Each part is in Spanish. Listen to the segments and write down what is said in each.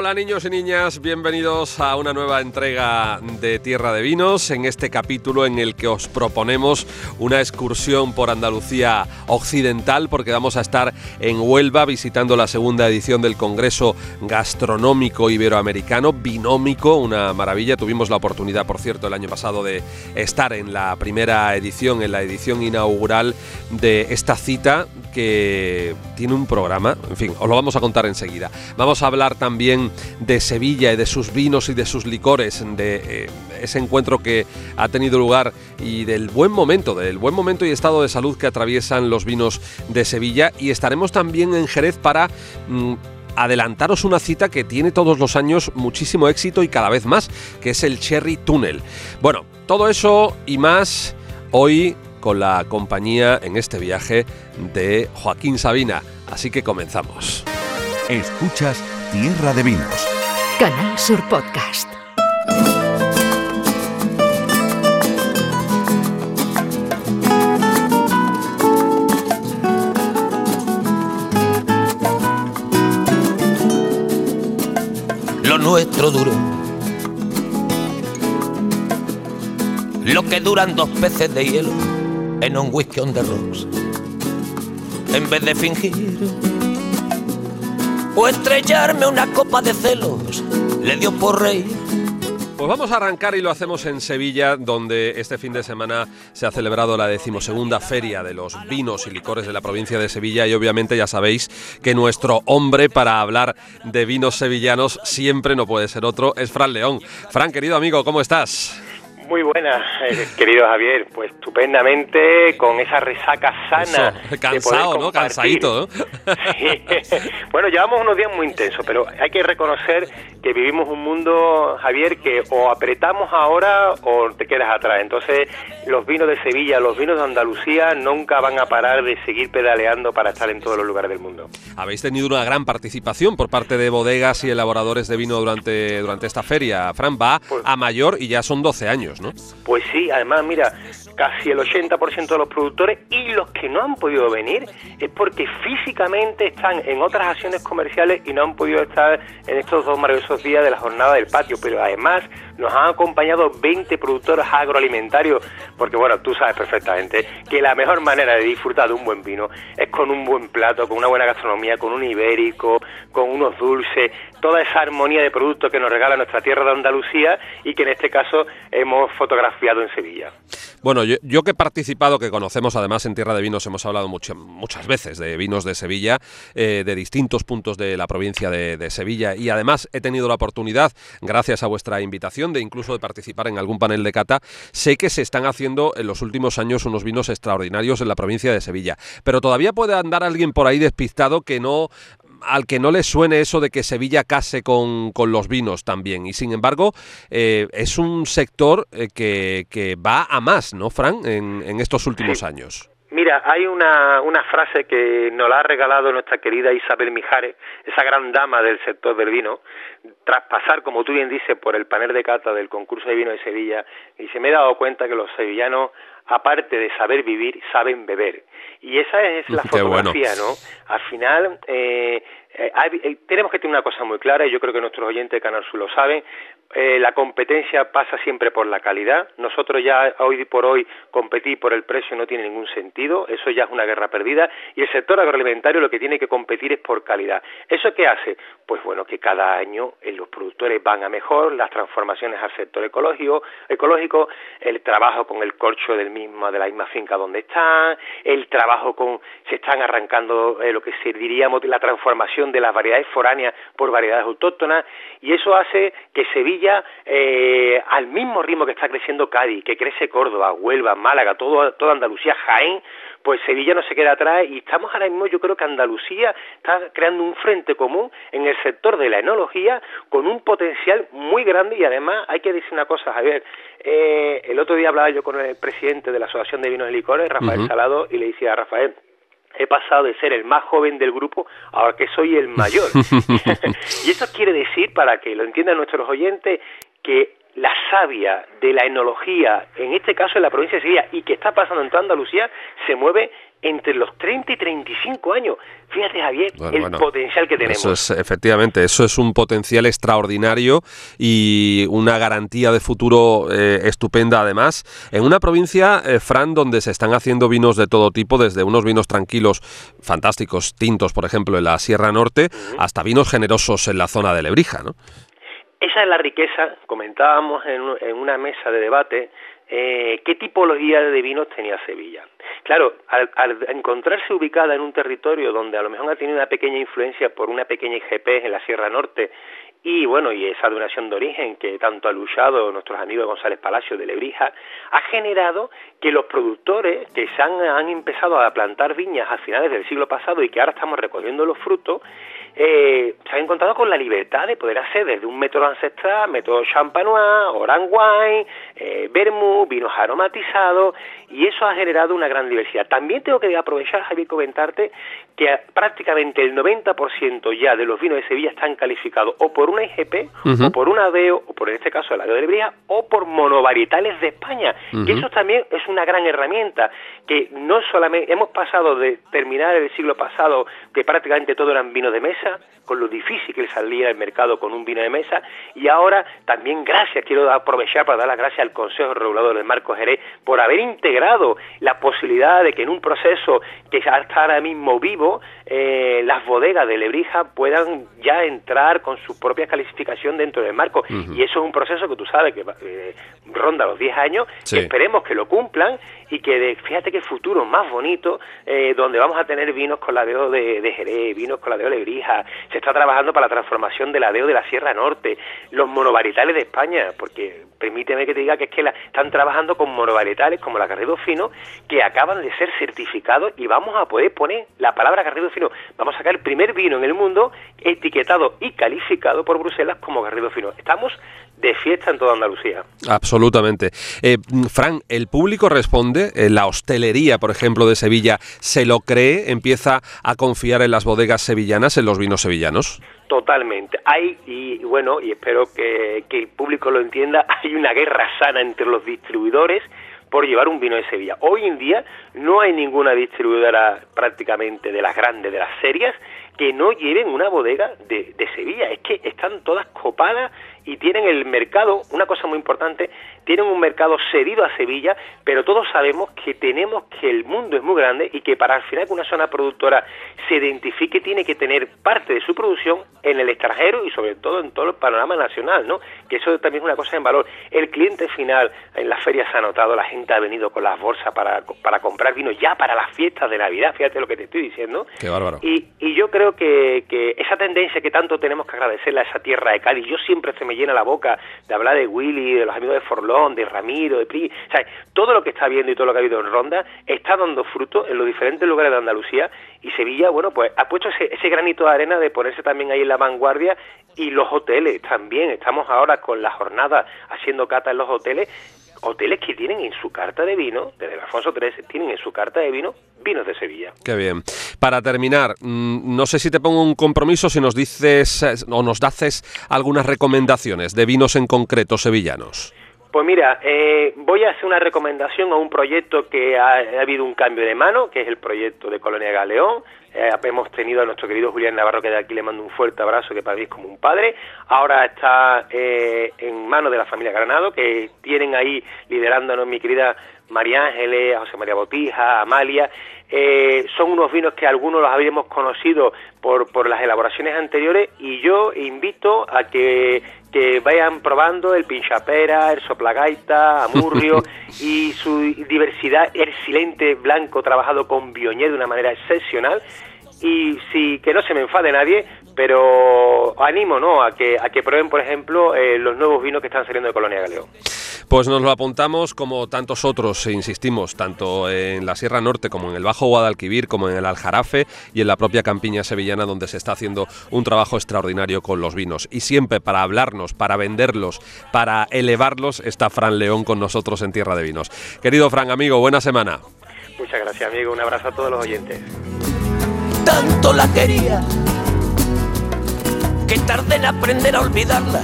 Hola niños y niñas, bienvenidos a una nueva entrega de Tierra de Vinos, en este capítulo en el que os proponemos una excursión por Andalucía Occidental, porque vamos a estar en Huelva visitando la segunda edición del Congreso Gastronómico Iberoamericano, Binómico, una maravilla. Tuvimos la oportunidad, por cierto, el año pasado de estar en la primera edición, en la edición inaugural de esta cita que tiene un programa, en fin, os lo vamos a contar enseguida. Vamos a hablar también de Sevilla y de sus vinos y de sus licores, de eh, ese encuentro que ha tenido lugar y del buen momento, del buen momento y estado de salud que atraviesan los vinos de Sevilla. Y estaremos también en Jerez para... Mm, adelantaros una cita que tiene todos los años muchísimo éxito y cada vez más, que es el Cherry Tunnel. Bueno, todo eso y más hoy con la compañía en este viaje de Joaquín Sabina. Así que comenzamos. Escuchas Tierra de Vinos. Canal Sur Podcast. Lo nuestro duro. Lo que duran dos peces de hielo en un whisky on the rocks. En vez de fingir o estrellarme una copa de celos, le dio por rey. Pues vamos a arrancar y lo hacemos en Sevilla, donde este fin de semana se ha celebrado la decimosegunda feria de los vinos y licores de la provincia de Sevilla y obviamente ya sabéis que nuestro hombre para hablar de vinos sevillanos siempre no puede ser otro, es Fran León. Fran, querido amigo, ¿cómo estás? Muy buenas, eh, querido Javier. Pues estupendamente, con esa resaca sana. Cansado, ¿no? Cansadito, ¿no? Sí. Bueno, llevamos unos días muy intensos, pero hay que reconocer que vivimos un mundo, Javier, que o apretamos ahora o te quedas atrás. Entonces, los vinos de Sevilla, los vinos de Andalucía nunca van a parar de seguir pedaleando para estar en todos los lugares del mundo. Habéis tenido una gran participación por parte de bodegas y elaboradores de vino durante, durante esta feria. Fran va Pues- a mayor y ya son 12 años, Pues sí, además, mira, casi el 80% de los productores y los que no han podido venir es porque físicamente están en otras acciones comerciales y no han podido estar en estos dos maravillosos días de la jornada del patio. Pero además nos han acompañado 20 productores agroalimentarios, porque bueno, tú sabes perfectamente que la mejor manera de disfrutar de un buen vino es con un buen plato, con una buena gastronomía, con un ibérico, con unos dulces, toda esa armonía de productos que nos regala nuestra tierra de Andalucía y que en este caso hemos fotografiado en Sevilla. Bueno, yo, yo que he participado, que conocemos además en Tierra de Vinos, hemos hablado muchas veces de vinos de Sevilla, eh, de distintos puntos de la provincia de, de Sevilla, y además he tenido la oportunidad, gracias a vuestra invitación, de incluso de participar en algún panel de cata. Sé que se están haciendo en los últimos años unos vinos extraordinarios en la provincia de Sevilla, pero todavía puede andar alguien por ahí despistado que no al que no le suene eso de que Sevilla case con, con los vinos también. Y sin embargo, eh, es un sector eh, que, que va a más, ¿no, Fran, en, en estos últimos años? Mira, hay una, una frase que nos la ha regalado nuestra querida Isabel Mijares, esa gran dama del sector del vino, tras pasar, como tú bien dices, por el panel de cata del concurso de vino de Sevilla, y se me he dado cuenta que los sevillanos, aparte de saber vivir, saben beber. Y esa es la Qué bueno. fotografía, ¿no? Al final, eh, eh, hay- eh, tenemos que tener una cosa muy clara, y yo creo que nuestros oyentes de Canal Sur lo saben, eh, la competencia pasa siempre por la calidad. Nosotros ya hoy por hoy competir por el precio no tiene ningún sentido, eso ya es una guerra perdida y el sector agroalimentario lo que tiene que competir es por calidad. ¿Eso qué hace? Pues bueno, que cada año eh, los productores van a mejor, las transformaciones al sector ecológico, ecológico, el trabajo con el corcho del mismo de la misma finca donde están, el trabajo con se están arrancando lo que se diríamos la transformación de las variedades foráneas por variedades autóctonas y eso hace que Sevilla eh, al mismo ritmo que está creciendo Cádiz, que crece Córdoba, Huelva, Málaga, todo, toda Andalucía, Jaén, pues Sevilla no se queda atrás y estamos ahora mismo, yo creo que Andalucía está creando un frente común en el sector de la enología con un potencial muy grande y además hay que decir una cosa, Javier, eh, el otro día hablaba yo con el presidente de la Asociación de Vinos y Licores, Rafael. Salado, y le decía a Rafael, he pasado de ser el más joven del grupo ahora que soy el mayor. y eso quiere decir, para que lo entiendan nuestros oyentes, que la savia de la enología, en este caso en la provincia de Sevilla, y que está pasando en toda Andalucía, se mueve entre los 30 y 35 años. Fíjate, Javier, el potencial que tenemos. Eso es, efectivamente, eso es un potencial extraordinario y una garantía de futuro eh, estupenda además. En una provincia, eh, Fran, donde se están haciendo vinos de todo tipo, desde unos vinos tranquilos, fantásticos, tintos, por ejemplo, en la Sierra Norte, hasta vinos generosos en la zona de Lebrija, ¿no? Esa es la riqueza, comentábamos en, en una mesa de debate, eh, qué tipología de vinos tenía Sevilla. Claro, al, encontrarse ubicada en un territorio donde a lo mejor ha tenido una pequeña influencia por una pequeña IGP en la Sierra Norte y bueno, y esa duración de origen que tanto ha luchado nuestros amigos González Palacio de Lebrija, ha generado que los productores que se han, han empezado a plantar viñas a finales del siglo pasado y que ahora estamos recogiendo los frutos, eh, se han encontrado con la libertad de poder hacer desde un método ancestral, método champanois, orange wine, eh, vermouth, vinos aromatizados, y eso ha generado una gran diversidad. También tengo que aprovechar, Javier, comentarte que prácticamente el 90% ya de los vinos de Sevilla están calificados o por una IGP, o por una ADEO, o por en este caso el ADEO de Lebrija, o por monovarietales de España, que eso también es una gran herramienta, que no solamente hemos pasado de terminar el siglo pasado que prácticamente todo eran vinos de mesa, con lo difícil que salía al mercado con un vino de mesa, y ahora también gracias, quiero aprovechar para dar las gracias al Consejo Regulador de Marcos Jerez por haber integrado la posibilidad de que en un proceso que está ahora mismo vivo, eh, las bodegas de Lebrija puedan ya entrar con su propia calificación dentro del marco. Y eso es un proceso que tú sabes que eh, ronda los 10 años, esperemos que lo cumplan y que de, fíjate qué futuro más bonito, eh, donde vamos a tener vinos con la de, de Jerez, vinos con la de Lebrija, se está trabajando para la transformación de la de la Sierra Norte, los monovarietales de España, porque permíteme que te diga que es que la, están trabajando con monovarietales como la Garrido Fino, que acaban de ser certificados y vamos a poder poner la palabra Garrido Fino, vamos a sacar el primer vino en el mundo etiquetado y calificado por Bruselas como Garrido Fino. Estamos de fiesta en toda Andalucía. Absolutamente. Eh, Fran, ¿el público responde? Eh, ¿La hostelería, por ejemplo, de Sevilla se lo cree? ¿Empieza a confiar en las bodegas sevillanas, en los vinos sevillanos? Totalmente. Hay, y bueno, y espero que, que el público lo entienda, hay una guerra sana entre los distribuidores por llevar un vino de Sevilla. Hoy en día no hay ninguna distribuidora prácticamente de las grandes, de las serias, que no lleven una bodega de, de Sevilla. Es que están todas copadas y tienen el mercado, una cosa muy importante, tienen un mercado cedido a Sevilla, pero todos sabemos que tenemos que el mundo es muy grande y que para al final que una zona productora se identifique tiene que tener parte de su producción en el extranjero y sobre todo en todo el panorama nacional, ¿no? Que eso también es una cosa en valor. El cliente final en las ferias se ha notado, la gente ha venido con las bolsas para, para comprar vino ya para las fiestas de Navidad, fíjate lo que te estoy diciendo. Qué bárbaro. Y, y yo creo que, que esa tendencia que tanto tenemos que agradecerle a esa tierra de Cádiz, yo siempre se me llena la boca de hablar de Willy, de los amigos de Forlón, de Ramiro, de Pri, o sea, todo lo que está viendo y todo lo que ha habido en Ronda está dando fruto en los diferentes lugares de Andalucía y Sevilla, bueno, pues ha puesto ese, ese granito de arena de ponerse también ahí en la vanguardia y los hoteles también, estamos ahora con la jornada haciendo cata en los hoteles hoteles que tienen en su carta de vino, desde el Alfonso XIII, tienen en su carta de vino vinos de Sevilla. Qué bien. Para terminar, mm, no sé si te pongo un compromiso, si nos dices eh, o nos daces algunas recomendaciones de vinos en concreto sevillanos. Pues mira, eh, voy a hacer una recomendación a un proyecto que ha, habido un cambio de mano, que es el proyecto de Colonia Galeón. Eh, hemos tenido a nuestro querido Julián Navarro, que de aquí le mando un fuerte abrazo, que para mí es como un padre. Ahora está eh, en manos de la familia Granado, que tienen ahí liderándonos mi querida María Ángeles, José María Botija, Amalia. Eh, son unos vinos que algunos los habíamos conocido por, por las elaboraciones anteriores y yo invito a que, que vayan probando el pinchapera, el soplagaita, amurrio y su diversidad, el silente blanco trabajado con bioñé de una manera excepcional y si que no se me enfade nadie, pero animo ¿no? a que a que prueben por ejemplo eh, los nuevos vinos que están saliendo de Colonia Galeón. Pues nos lo apuntamos como tantos otros, e insistimos, tanto en la Sierra Norte como en el Bajo Guadalquivir, como en el Aljarafe y en la propia campiña sevillana donde se está haciendo un trabajo extraordinario con los vinos. Y siempre para hablarnos, para venderlos, para elevarlos, está Fran León con nosotros en Tierra de Vinos. Querido Fran, amigo, buena semana. Muchas gracias, amigo. Un abrazo a todos los oyentes. Tanto la quería que tardé en aprender a olvidarla.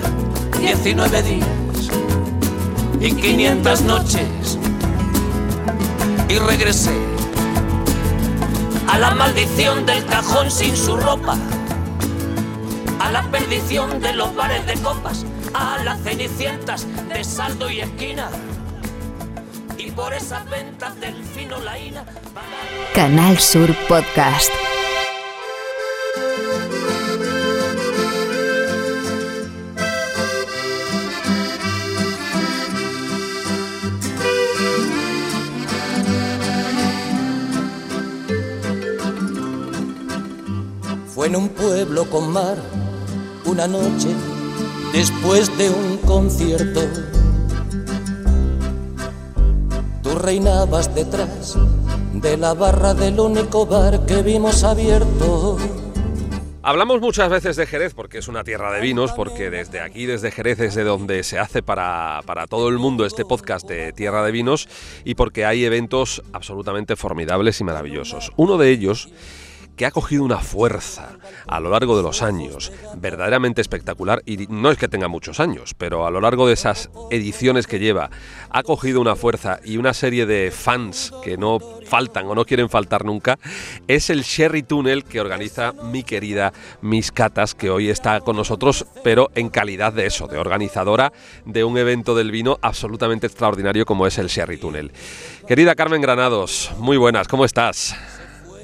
19 días y 500 noches. Y regresé a la maldición del cajón sin su ropa, a la perdición de los bares de copas, a las cenicientas de saldo y esquina. Y por esas ventas del fino laína. Canal Sur Podcast. En un pueblo con mar, una noche, después de un concierto. Tú reinabas detrás de la barra del único bar que vimos abierto. Hablamos muchas veces de Jerez porque es una tierra de vinos, porque desde aquí, desde Jerez, es de donde se hace para, para, todo el mundo este podcast de Tierra de Vinos y porque hay eventos absolutamente formidables y maravillosos. Uno de ellos que ha cogido una fuerza a lo largo de los años verdaderamente espectacular y no es que tenga muchos años, pero a lo largo de esas ediciones que lleva ha cogido una fuerza y una serie de fans que no faltan o no quieren faltar nunca, es el Sherry Tunnel que organiza mi querida Miss Catas, que hoy está con nosotros, pero en calidad de eso, de organizadora de un evento del vino absolutamente extraordinario como es el Sherry Tunnel. Querida Carmen Granados, muy buenas, ¿cómo estás?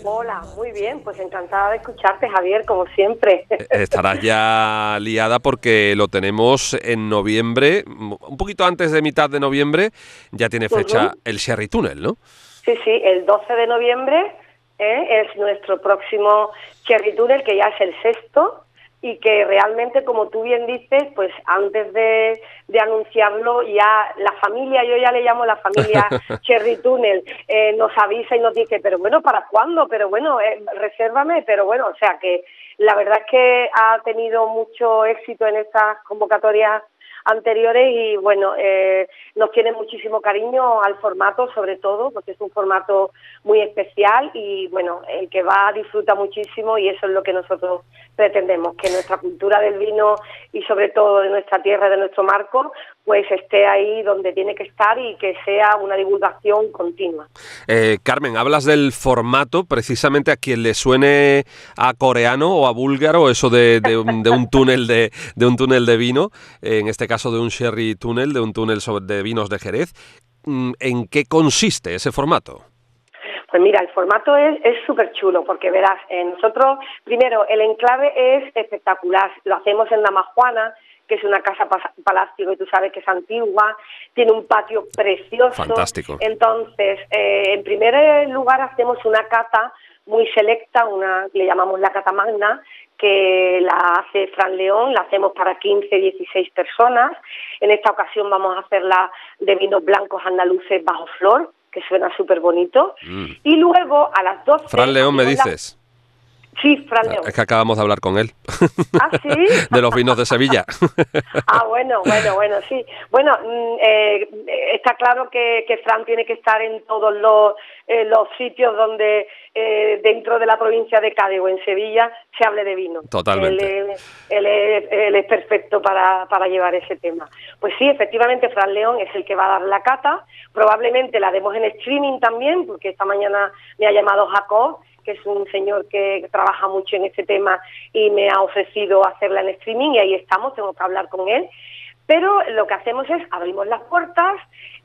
Hola, muy bien, pues encantada de escucharte, Javier, como siempre. Eh, estarás ya liada porque lo tenemos en noviembre, un poquito antes de mitad de noviembre, ya tiene fecha uh -huh. el Sherry Tunnel, ¿no? Sí, sí, el 12 de noviembre ¿eh? es nuestro próximo Sherry Tunnel, que ya es el sexto, y que realmente, como tú bien dices, pues antes de, de, anunciarlo, ya la familia, yo ya le llamo la familia Cherry Tunnel, eh, nos avisa y nos dice, pero bueno, ¿para cuándo? Pero bueno, eh, resérvame, pero bueno, o sea que la verdad es que ha tenido mucho éxito en estas convocatorias anteriores y bueno, eh, nos tiene muchísimo cariño al formato sobre todo porque es un formato muy especial y bueno, el que va disfruta muchísimo y eso es lo que nosotros pretendemos, que nuestra cultura del vino y sobre todo de nuestra tierra, de nuestro marco, pues esté ahí donde tiene que estar y que sea una divulgación continua. Eh, Carmen, hablas del formato, precisamente a quien le suene a coreano o a búlgaro, eso de, de, un, de un, túnel de, de, un túnel de vino, en este caso de un sherry túnel, de un túnel de vinos de Jerez. Mm, ¿En qué consiste ese formato? Pues mira, el formato es súper chulo porque verás, eh, nosotros, primero, el enclave es espectacular, lo hacemos en la Majuana, que es una casa palacio que tú sabes que es antigua, tiene un patio precioso. Fantástico. Entonces, eh, en primer lugar hacemos una cata muy selecta, una le llamamos la cata magna, que la hace Fran León, la hacemos para 15, 16 personas. En esta ocasión vamos a hacerla de vinos blancos andaluces bajo flor, que suena súper bonito. Mm. Y luego a las 12... Fran León, me dices. Sí, Fran León. Es que acabamos de hablar con él. ¿Ah, sí? de los vinos de Sevilla. ah, bueno, bueno, bueno, sí. Bueno, eh, está claro que, que, Fran tiene que estar en todos los, eh, los sitios donde eh, dentro de la provincia de Cádiz o en Sevilla se hable de vino. Totalmente. Él, él, él, él es perfecto para, para llevar ese tema. Pues sí, efectivamente, Fran León es el que va a dar la cata. Probablemente la demos en streaming también, porque esta mañana me ha llamado Jacob que es un señor que trabaja mucho en este tema y me ha ofrecido hacerla en streaming y ahí estamos, tengo que hablar con él. Pero lo que hacemos es abrimos las puertas,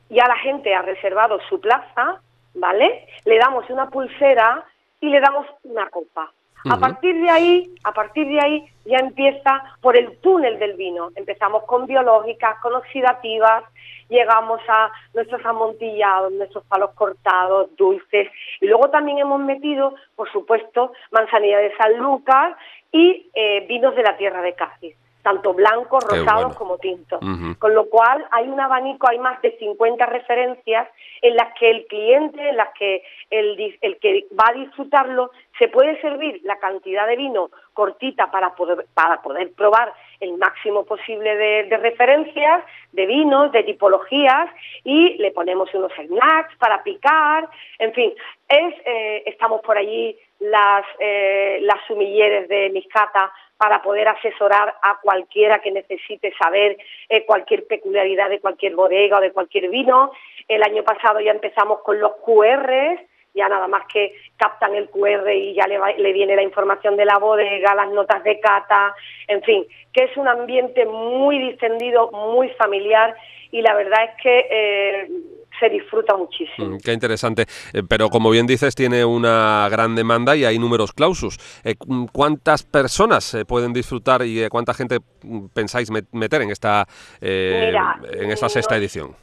ya la gente ha reservado su plaza, ¿vale? Le damos una pulsera y le damos una copa. Uh -huh. A partir de ahí, a partir de ahí ya empieza por el túnel del vino. Empezamos con biológicas, con oxidativas, llegamos a nuestros amontillados, nuestros palos cortados, dulces, y luego también hemos metido, por supuesto, manzanilla de San Lucas y eh, vinos de la tierra de Cádiz tanto blancos, rosados bueno. como tintos. Uh -huh. Con lo cual hay un abanico, hay más de 50 referencias en las que el cliente, en las que el, el que va a disfrutarlo, se puede servir la cantidad de vino cortita para poder, para poder probar el máximo posible de, referencias, de vinos, de tipologías y le ponemos unos snacks para picar, en fin, es, eh, estamos por allí las, eh, las sumilleres de Miscata para poder asesorar a cualquiera que necesite saber eh, cualquier peculiaridad de cualquier bodega o de cualquier vino. El año pasado ya empezamos con los QRs, ya nada más que captan el QR y ya le, le, viene la información de la bodega, las notas de cata, en fin, que es un ambiente muy distendido, muy familiar y la verdad es que eh, se disfruta muchísimo. Mm, qué interesante. Eh, pero como bien dices, tiene una gran demanda y hay números clausus. Eh, ¿Cuántas personas pueden disfrutar y cuánta gente mm, pensáis meter en esta, en esta sexta edición?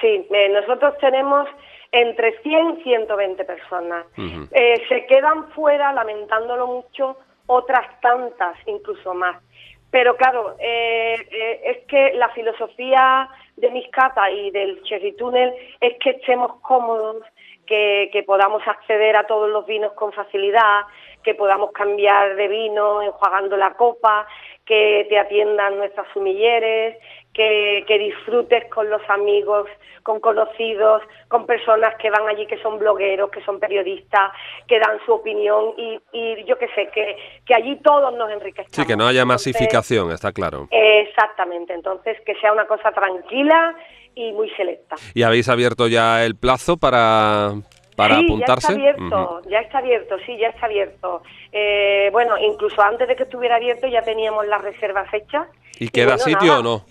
Sí, nosotros tenemos entre 100 y 120 personas. Eh, se quedan fuera, lamentándolo mucho, otras tantas, incluso más. Pero claro, eh, eh, es que la filosofía de Miscata y del Cherry Tunnel es que estemos cómodos, que, que, podamos acceder a todos los vinos con facilidad, que podamos cambiar de vino enjuagando la copa, que te atiendan nuestras sumilleres, que, que disfrutes con los amigos con conocidos, con personas que van allí que son blogueros, que son periodistas, que dan su opinión y, yo qué sé, que, que allí todos nos enriquecemos. Sí, que no haya masificación, está claro. Exactamente, entonces que sea una cosa tranquila y muy selecta. ¿Y habéis abierto ya el plazo para, para apuntarse? Ya está abierto, ya está abierto, sí, ya está abierto. Eh, bueno, incluso antes de que estuviera abierto ya teníamos las reservas hechas. ¿Y queda sitio o no?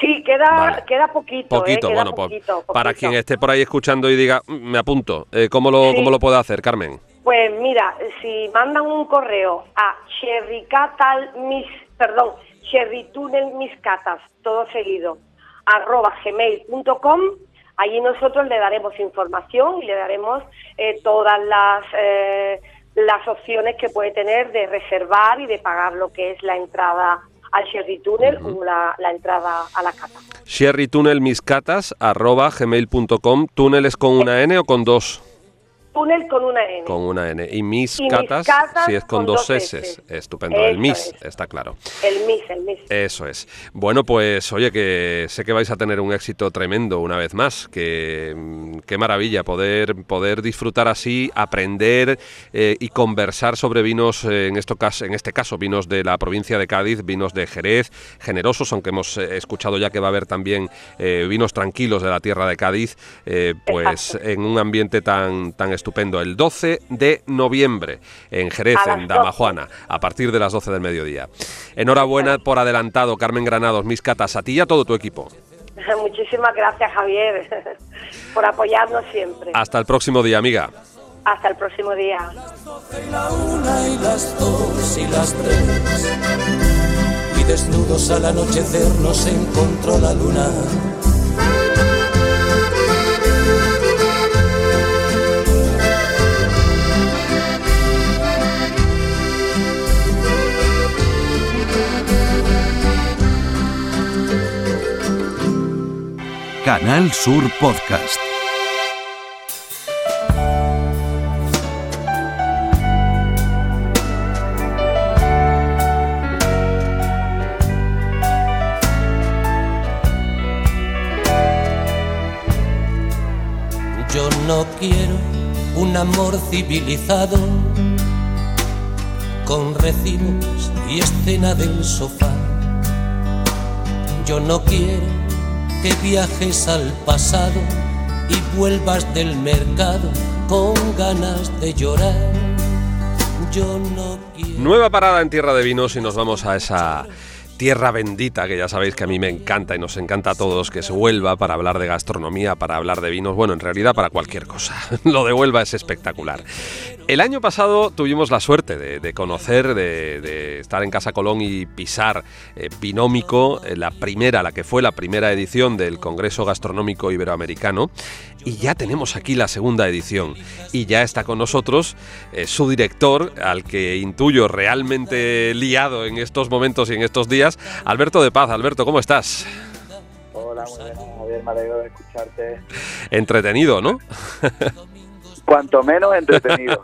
Sí, queda, queda poquito. ¿eh? Poquito, bueno, pues para quien esté por ahí escuchando y diga, mm, me apunto, eh, ¿cómo, lo, ¿cómo lo puede hacer, Carmen? Pues mira, si mandan un correo a mis, perdón, cherrytunnelmiscatas, todo seguido, arroba gmail.com, allí nosotros le daremos información y le daremos eh, todas las, las opciones que puede tener de reservar y de pagar lo que es la entrada al Sherry Tunnel la, entrada a la cata. Sherry Tunnel arroba gmail.com. ¿Túnel es con una N o con dos? Túnel con una N. Con una N. Y mis, catas, si es con, dos, S. Estupendo. el mis, está claro. El mis, el mis. Eso es. Bueno, pues oye, que sé que vais a tener un éxito tremendo una vez más. Que mm, qué maravilla poder, poder disfrutar así, aprender eh, y conversar sobre vinos, eh, en, esto, en este caso, vinos de la provincia de Cádiz, vinos de Jerez, generosos, aunque hemos eh, escuchado ya que va a haber también vinos tranquilos de la tierra de Cádiz, pues en un ambiente tan, tan estupendo el 12 de noviembre en Jerez, en Damajuana, a partir de las 12 del mediodía. Enhorabuena por adelantado, Carmen Granados, mis catas, a ti y a todo tu equipo. Muchísimas gracias, Javier, por apoyarnos siempre. Hasta el próximo día, amiga. Hasta el próximo día. y las dos y las tres. Y desnudos al anochecer nos encontró la luna Canal Sur Podcast. Yo no quiero un amor civilizado con recibos y escena del sofá. Yo no quiero que viajes al pasado y vuelvas del mercado con ganas de llorar. Yo no quiero... Nueva parada en Tierra de Vinos y nos vamos a esa tierra bendita, que ya sabéis que a mí me encanta y nos encanta a todos que se vuelva para hablar de gastronomía, para hablar de vinos, bueno, en realidad para cualquier cosa. Lo de Huelva es espectacular. El año pasado tuvimos la suerte de, conocer, de, estar en Casa Colón y pisar eh, Binómico, eh, la primera, la que fue la primera edición del Congreso Gastronómico Iberoamericano, y ya tenemos aquí la segunda edición. Y ya está con nosotros eh, su director, al que intuyo realmente liado en estos momentos y en estos días, Alberto de Paz. Alberto, ¿cómo estás? Hola, muy bien, Javier, me alegro de escucharte. Entretenido, ¿no? cuanto menos entretenido.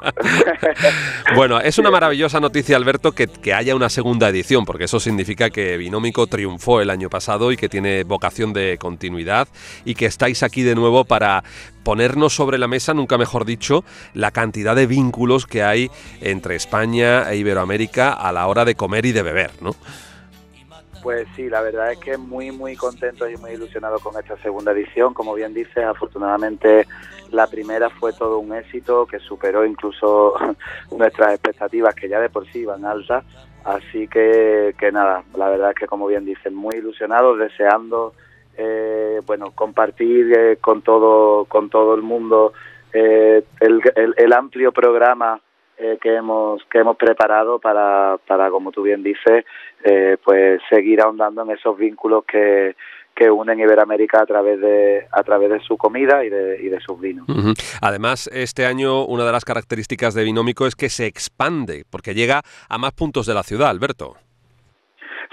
bueno, es una maravillosa noticia, Alberto, que, que, haya una segunda edición, porque eso significa que Binómico triunfó el año pasado y que tiene vocación de continuidad y que estáis aquí de nuevo para ponernos sobre la mesa, nunca mejor dicho, la cantidad de vínculos que hay entre España e Iberoamérica a la hora de comer y de beber, ¿no? Pues sí, la verdad es que muy, muy contento y muy ilusionado con esta segunda edición. Como bien dices, afortunadamente la primera fue todo un éxito que superó incluso nuestras expectativas, que ya de por sí iban altas. Así que, que nada, la verdad es que como bien dicen, muy ilusionados, deseando eh, bueno compartir eh, con todo con todo el mundo eh, el, amplio programa eh, que hemos que hemos preparado para, para como tú bien dices eh, pues seguir ahondando en esos vínculos que, que unen Iberoamérica a través de a través de su comida y de, y de sus vinos. Además, este año una de las características de Binómico es que se expande, porque llega a más puntos de la ciudad, Alberto.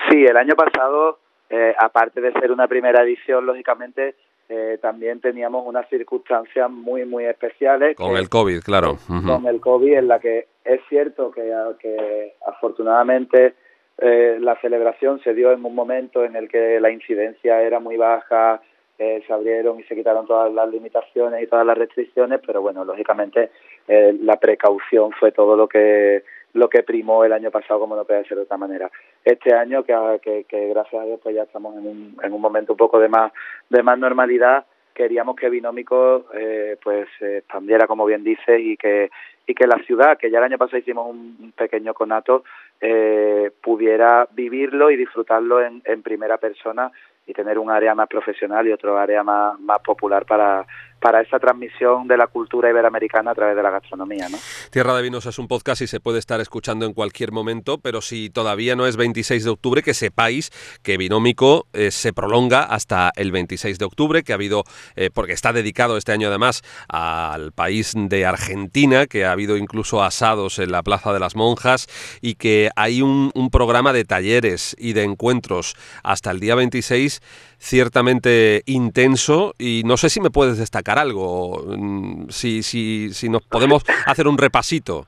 Sí, el año pasado, eh, aparte de ser una primera edición, lógicamente eh, también teníamos unas circunstancias muy, muy especiales. Con el COVID, claro. Con el COVID, en la que es cierto que, que afortunadamente eh, la celebración se dio en un momento en el que la incidencia era muy baja, eh, se abrieron y se quitaron todas las limitaciones y todas las restricciones, pero bueno, lógicamente eh, la precaución fue todo lo que lo que primó el año pasado, como no puede ser de otra manera. Este año, que, que, gracias a Dios pues ya estamos en un, en un momento un poco de más, de más normalidad, queríamos que Binómico eh, pues se expandiera, como bien dice, y que, y que la ciudad, que ya el año pasado hicimos un, pequeño conato, eh, pudiera vivirlo y disfrutarlo en, en primera persona y tener un área más profesional y otro área más, más popular para, para esa transmisión de la cultura iberoamericana a través de la gastronomía. ¿no? Tierra de Vinos es un podcast y se puede estar escuchando en cualquier momento, pero si todavía no es 26 de octubre, que sepáis que Binómico eh, se prolonga hasta el 26 de octubre, que ha habido, eh, porque está dedicado este año además al país de Argentina, que ha habido incluso asados en la Plaza de las Monjas y que hay un, un programa de talleres y de encuentros hasta el día 26 ciertamente intenso y no sé si me puedes destacar algo, mm, si, si, si nos podemos hacer un repasito.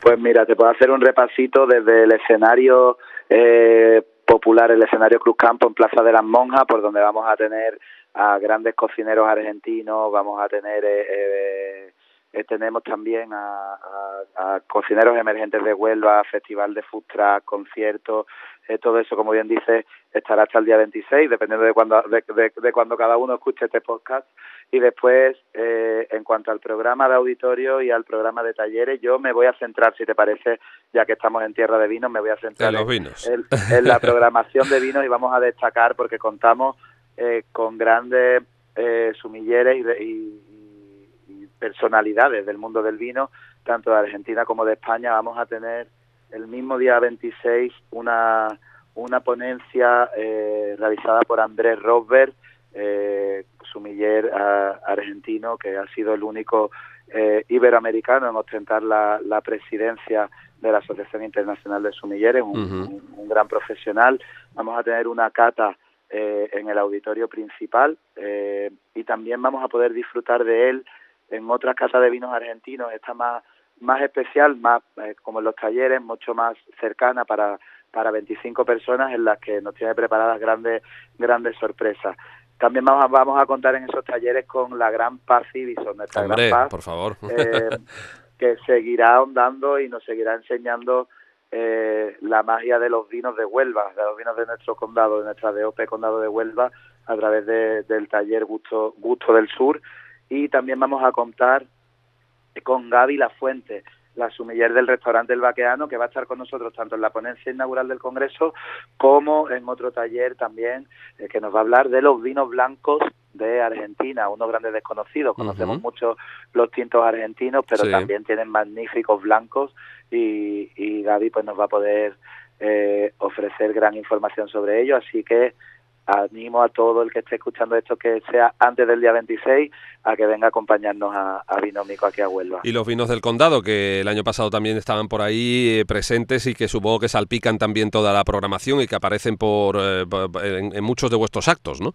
Pues mira, te puedo hacer un repasito desde el escenario eh, popular, el escenario Cruz Campo en Plaza de las Monjas, por donde vamos a tener a grandes cocineros argentinos, vamos a tener... Eh, eh, eh tenemos también a, a, cocineros emergentes de Huelva, festival de food truck, conciertos, eh, todo eso, como bien dice, estará hasta el día 26, dependiendo de cuando, de, de, cuando cada uno escuche este podcast. Y después, eh, en cuanto al programa de auditorio y al programa de talleres, yo me voy a centrar, si te parece, ya que estamos en tierra de vinos, me voy a centrar en, los vinos. en, la programación de vinos y vamos a destacar porque contamos eh, con grandes eh, sumilleres y, y personalidades del mundo del vino, tanto de Argentina como de España. Vamos a tener el mismo día 26 una, una ponencia eh, realizada por Andrés Rosberg, eh, sumiller argentino, que ha sido el único eh, iberoamericano en ostentar la, la, presidencia de la Asociación Internacional de Sumilleres, un, un, gran profesional. Vamos a tener una cata eh, en el auditorio principal eh, y también vamos a poder disfrutar de él en otras casas de vinos argentinos. Está más más especial, más eh, como en los talleres, mucho más cercana para para 25 personas en las que nos tiene preparadas grandes grandes sorpresas. También vamos a, vamos a contar en esos talleres con la gran Paz Ibison, nuestra Hombre, gran Paz, por favor. Eh, que seguirá ahondando y nos seguirá enseñando eh, la magia de los vinos de Huelva, de los vinos de nuestro condado, de nuestra DOP Condado de Huelva, a través de, del taller Gusto, Gusto del Sur. Y también vamos a contar con Gaby La Fuente, la sumiller del restaurante El Baqueano, que va a estar con nosotros tanto en la ponencia inaugural del Congreso como en otro taller también eh, que nos va a hablar de los vinos blancos de Argentina, unos grandes desconocidos. Conocemos mucho los tintos argentinos, pero también tienen magníficos blancos y, y Gaby pues nos va a poder eh, ofrecer gran información sobre ello. Así que animo a todo el que esté escuchando esto que sea antes del día 26 a que venga a acompañarnos a, a Binómico aquí a Huelva. Y los vinos del condado, que el año pasado también estaban por ahí eh, presentes y que supongo que salpican también toda la programación y que aparecen por, eh, en, muchos de vuestros actos, ¿no?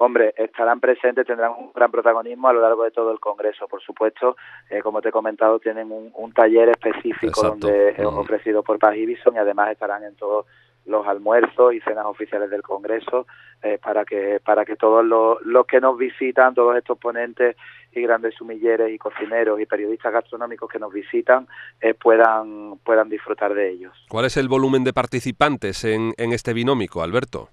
hombre, estarán presentes, tendrán un gran protagonismo a lo largo de todo el Congreso. Por supuesto, eh, como te he comentado, tienen un, taller específico donde es ofrecido por Paz Ibison y además estarán en todos los almuerzos y cenas oficiales del Congreso eh, para que para que todos los, los que nos visitan, todos estos ponentes y grandes sumilleres y cocineros y periodistas gastronómicos que nos visitan eh, puedan puedan disfrutar de ellos. ¿Cuál es el volumen de participantes en, en este binómico, Alberto?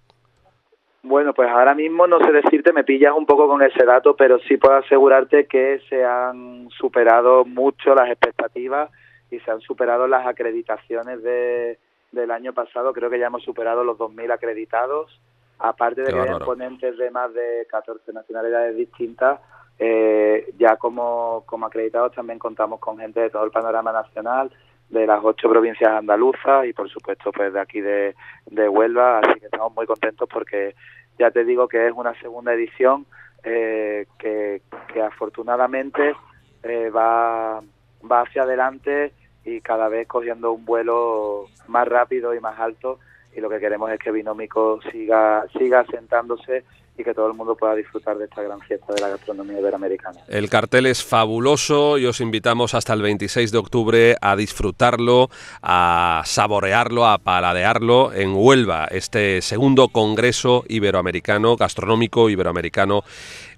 Bueno, pues ahora mismo no sé decirte, me pillas un poco con ese dato, pero sí puedo asegurarte que se han superado mucho las expectativas y se han superado las acreditaciones de, del año pasado. Creo que ya hemos superado los 2.000 acreditados, aparte de que hay ponentes de más de 14 nacionalidades distintas. Eh, ya como, como acreditados también contamos con gente de todo el panorama nacional, de las ocho provincias andaluzas y por supuesto pues de aquí de, de Huelva, así que estamos muy contentos porque ya te digo que es una segunda edición eh, que, que afortunadamente eh, va, va hacia adelante y cada vez cogiendo un vuelo más rápido y más alto y lo que queremos es que Binómico siga siga asentándose y que todo el mundo pueda disfrutar de esta gran fiesta de la gastronomía iberoamericana. El cartel es fabuloso y os invitamos hasta el 26 de octubre a disfrutarlo, a saborearlo, a paladearlo en Huelva, este segundo Congreso Iberoamericano, gastronómico iberoamericano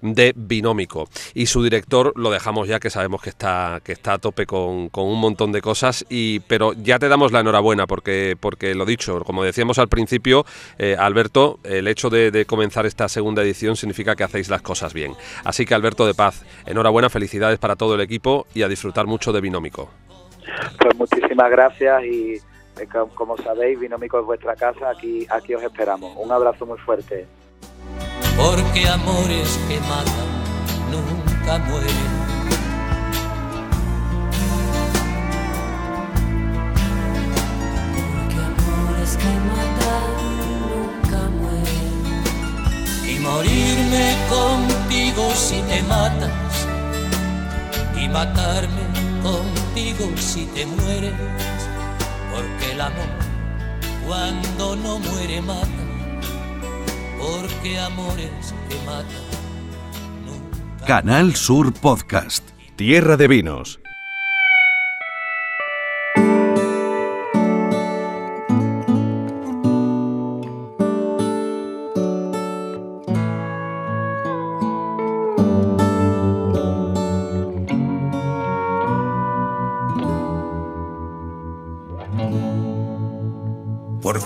de Binómico. Y su director lo dejamos ya que sabemos que está, que está a tope con, un montón de cosas, y, pero ya te damos la enhorabuena porque, porque lo dicho, como decíamos al principio, eh, Alberto, el hecho de, de comenzar esta segunda edición significa que hacéis las cosas bien. Así que Alberto de Paz, enhorabuena, felicidades para todo el equipo y a disfrutar mucho de Binómico. Pues muchísimas gracias y eh, como sabéis, Binómico es vuestra casa, aquí, aquí os esperamos. Un abrazo muy fuerte porque amores que matan nunca mueren. Contigo si te matas, y matarme contigo si te mueres, porque el amor cuando no muere mata porque amores que matan. Canal Sur Podcast. Tierra de Vinos.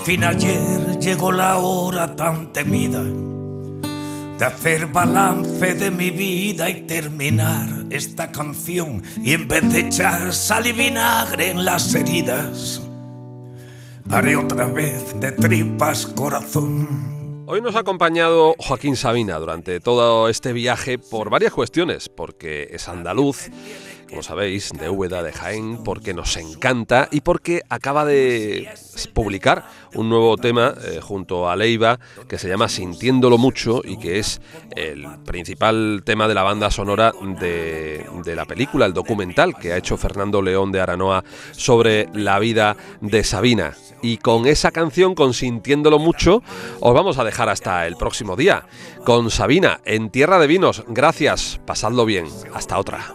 Fin ayer llegó la hora tan temida de hacer balance de mi vida y terminar esta canción y en vez de echar sal y vinagre en las heridas, haré otra vez de tripas corazón. Hoy nos ha acompañado Joaquín Sabina durante todo este viaje por varias cuestiones, porque es andaluz, como sabéis, de Úbeda de Jaén, porque nos encanta y porque acaba de publicar un nuevo tema eh, junto a Leiva que se llama Sintiéndolo Mucho y que es el principal tema de la banda sonora de, de la película, el documental que ha hecho Fernando León de Aranoa sobre la vida de Sabina. Y con esa canción, con Sintiéndolo Mucho, os vamos a dejar hasta el próximo día. Con Sabina, en Tierra de Vinos. Gracias, pasadlo bien. Hasta otra.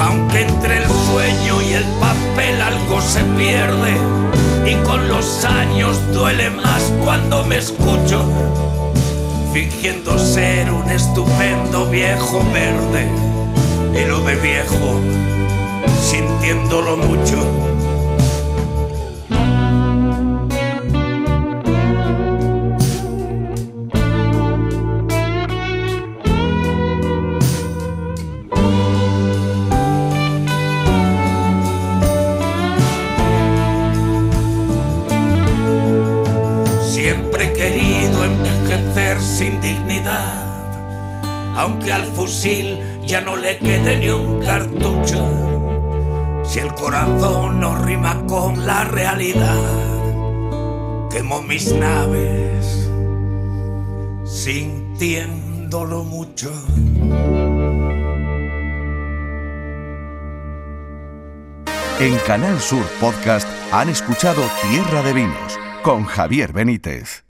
aunque entre el sueño y el papel algo se pierde y con los años duele más cuando me escucho fingiendo ser un estupendo viejo verde y lo de viejo sintiéndolo mucho ya no le quede ni un cartucho. Si el corazón no rima con la realidad, quemo mis naves sintiéndolo mucho. En Canal Sur Podcast han escuchado Tierra de Vinos con Javier Benítez.